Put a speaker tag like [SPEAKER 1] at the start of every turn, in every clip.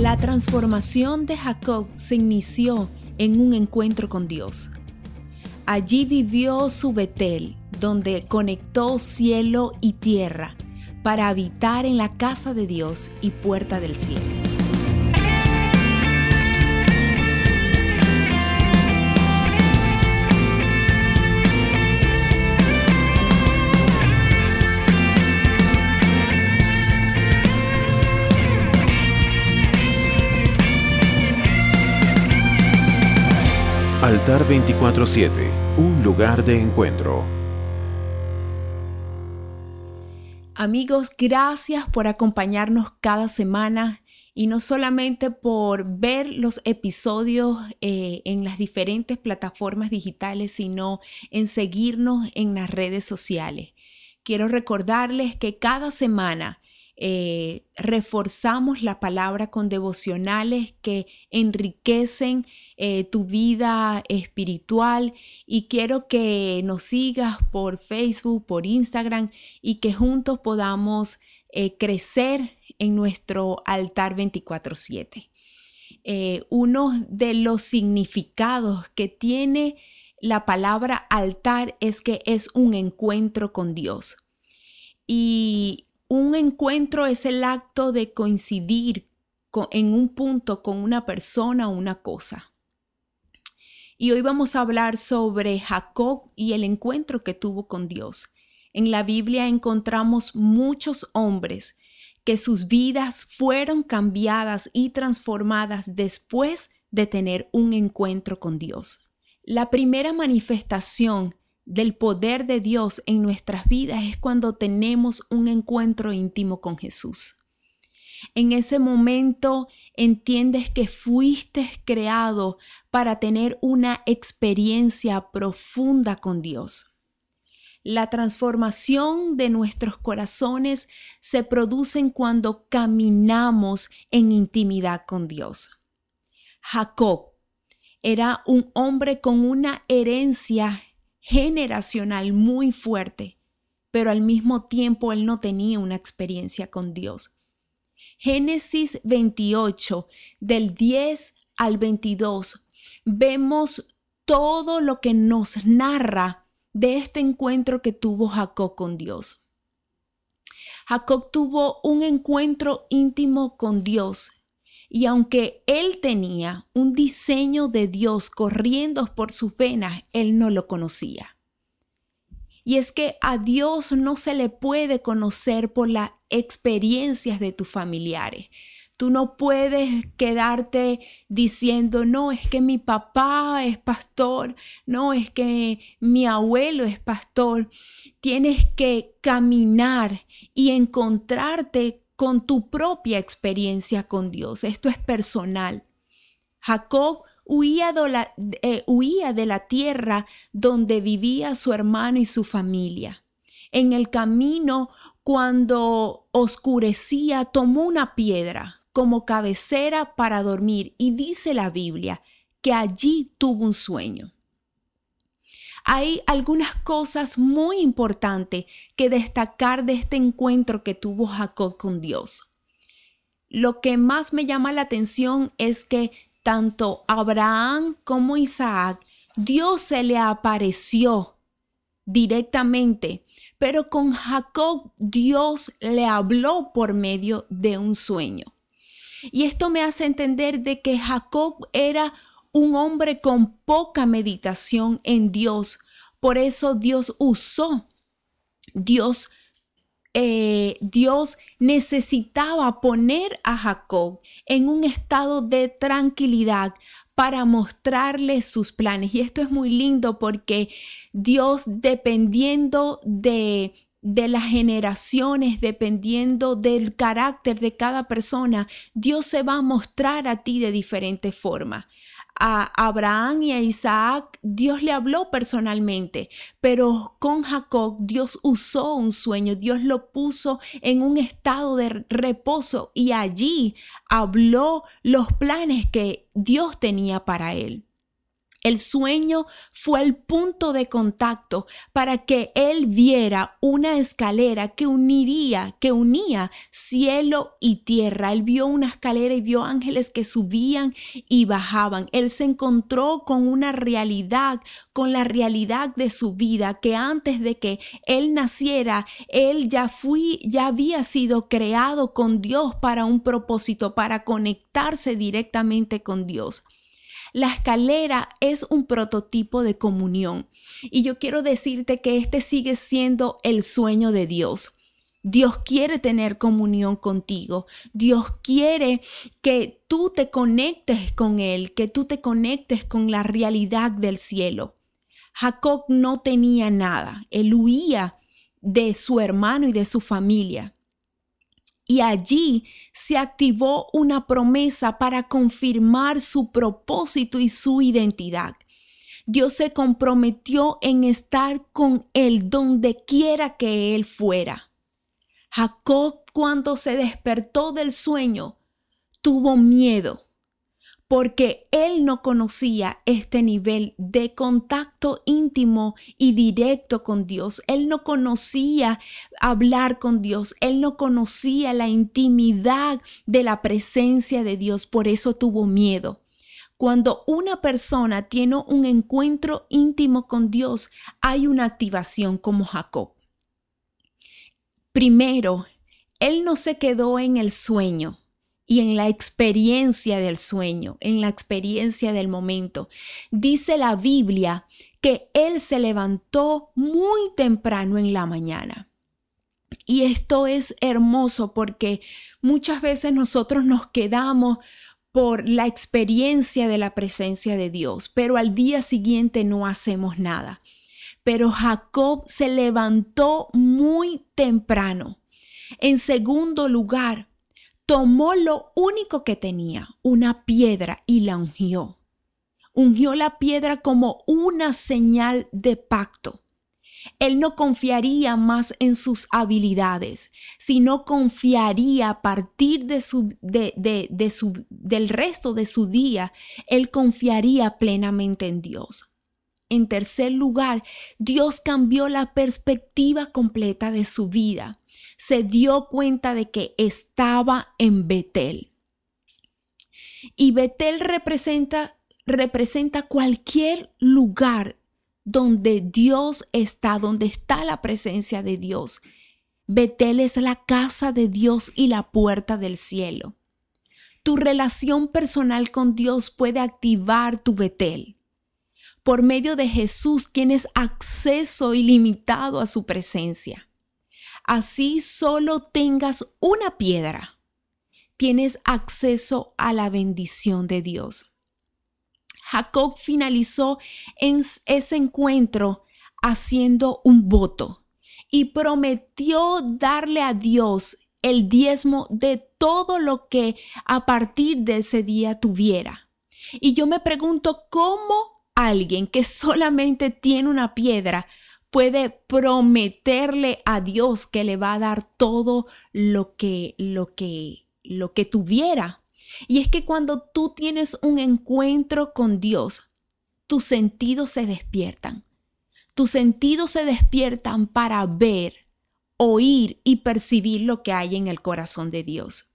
[SPEAKER 1] La transformación de Jacob se inició en un encuentro con Dios. Allí vivió su Betel, donde conectó cielo y tierra para habitar en la casa de Dios y puerta del cielo.
[SPEAKER 2] Altar 24-7, un lugar de encuentro.
[SPEAKER 1] Amigos, gracias por acompañarnos cada semana y no solamente por ver los episodios eh, en las diferentes plataformas digitales, sino en seguirnos en las redes sociales. Quiero recordarles que cada semana eh, reforzamos la palabra con devocionales que enriquecen eh, tu vida espiritual y quiero que nos sigas por Facebook, por Instagram y que juntos podamos eh, crecer en nuestro altar 24/7. uno de los significados que tiene la palabra altar es que es un encuentro con Dios. Y un encuentro es el acto de coincidir en un punto con una persona o una cosa. Y hoy vamos a hablar sobre Jacob y el encuentro que tuvo con Dios. En la Biblia encontramos muchos hombres que sus vidas fueron cambiadas y transformadas después de tener un encuentro con Dios. La primera manifestación del poder de Dios en nuestras vidas es cuando tenemos un encuentro íntimo con Jesús. En ese momento entiendes que fuiste creado para tener una experiencia profunda con Dios. La transformación de nuestros corazones se produce cuando caminamos en intimidad con Dios. Jacob era un hombre con una herencia generacional muy fuerte, pero al mismo tiempo él no tenía una experiencia con Dios. Génesis 28, del 10 al 22, vemos todo lo que nos narra de este encuentro que tuvo Jacob con Dios. Jacob tuvo un encuentro íntimo con Dios y aunque él tenía un diseño de Dios corriendo por sus venas, él no lo conocía. Y es que a Dios no se le puede conocer por las experiencias de tus familiares. Tú no puedes quedarte diciendo, no, es que mi papá es pastor, no, es que mi abuelo es pastor. Tienes que caminar y encontrarte con tu propia experiencia con Dios. Esto es personal. Jacob huía de, la, eh, huía de la tierra donde vivía su hermano y su familia. En el camino, cuando oscurecía, tomó una piedra como cabecera para dormir y dice la Biblia que allí tuvo un sueño hay algunas cosas muy importantes que destacar de este encuentro que tuvo Jacob con Dios. Lo que más me llama la atención es que tanto Abraham como Isaac, Dios se le apareció directamente, pero con Jacob Dios le habló por medio de un sueño. Y esto me hace entender de que Jacob era un hombre con poca meditación en Dios. Por eso Dios usó, Dios, eh, Dios necesitaba poner a Jacob en un estado de tranquilidad para mostrarle sus planes. Y esto es muy lindo porque Dios, dependiendo de de las generaciones, dependiendo del carácter de cada persona, Dios se va a mostrar a ti de diferentes formas a Abraham y a Isaac, Dios le habló personalmente, pero con Jacob Dios usó un sueño, Dios lo puso en un estado de reposo y allí habló los planes que Dios tenía para él. El sueño fue el punto de contacto para que él viera una escalera que uniría, que unía cielo y tierra. Él vio una escalera y vio ángeles que subían y bajaban. Él se encontró con una realidad, con la realidad de su vida, que antes de que él naciera, él ya fui, ya había sido creado con Dios para un propósito, para conectarse directamente con Dios. La escalera es un prototipo de comunión y yo quiero decirte que este sigue siendo el sueño de Dios. Dios quiere tener comunión contigo. Dios quiere que tú te conectes con Él, que tú te conectes con la realidad del cielo. Jacob no tenía nada. Él huía de su hermano y de su familia y allí se activó una promesa para confirmar su propósito y su identidad. Dios se comprometió en estar con él donde quiera que él fuera. Jacob cuando se despertó del sueño tuvo miedo porque él no conocía este nivel de contacto íntimo y directo con Dios. Él no conocía hablar con Dios, él no conocía la intimidad de la presencia de Dios, por eso tuvo miedo. Cuando una persona tiene un encuentro íntimo con Dios, hay una activación como Jacob. Primero, él no se quedó en el sueño y en la experiencia del sueño, en la experiencia del momento. Dice la Biblia que Él se levantó muy temprano en la mañana. Y esto es hermoso porque muchas veces nosotros nos quedamos por la experiencia de la presencia de Dios, pero al día siguiente no hacemos nada. Pero Jacob se levantó muy temprano. En segundo lugar, tomó lo único que tenía, una piedra, y la ungió. Ungió la piedra como una señal de pacto. Él no confiaría más en sus habilidades, sino confiaría a partir de su, de, su, del resto de su día, él confiaría plenamente en Dios. En tercer lugar, Dios cambió la perspectiva completa de su vida se dio cuenta de que estaba en Betel. Y Betel representa, representa cualquier lugar donde Dios está, donde está la presencia de Dios. Betel es la casa de Dios y la puerta del cielo. Tu relación personal con Dios puede activar tu Betel. Por medio de Jesús tienes acceso ilimitado a su presencia así solo tengas una piedra, tienes acceso a la bendición de Dios. Jacob finalizó ese encuentro haciendo un voto y prometió darle a Dios el diezmo de todo lo que a partir de ese día tuviera. Y yo me pregunto cómo alguien que solamente tiene una piedra puede prometerle a Dios que le va a dar todo lo que lo que lo que tuviera. Y es que cuando tú tienes un encuentro con Dios, tus sentidos se despiertan. Tus sentidos se despiertan para ver, oír y percibir lo que hay en el corazón de Dios.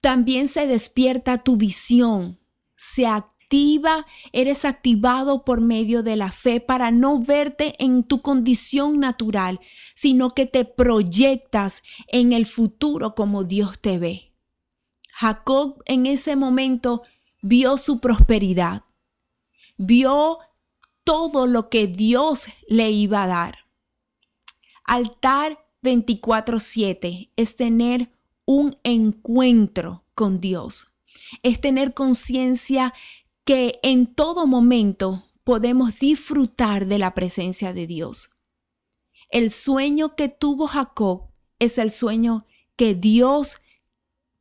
[SPEAKER 1] También se despierta tu visión, se eres activado por medio de la fe para no verte en tu condición natural, sino que te proyectas en el futuro como Dios te ve. Jacob en ese momento vio su prosperidad, vio todo lo que Dios le iba a dar. Altar 24/7 es tener un encuentro con Dios, es tener conciencia que en todo momento podemos disfrutar de la presencia de Dios. El sueño que tuvo Jacob es el sueño que Dios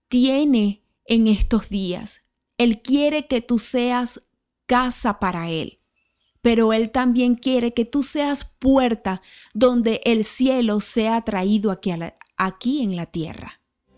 [SPEAKER 1] tiene en estos días. Él quiere que tú seas casa para Él, pero Él también quiere que tú seas puerta donde el cielo sea traído aquí, aquí en la tierra.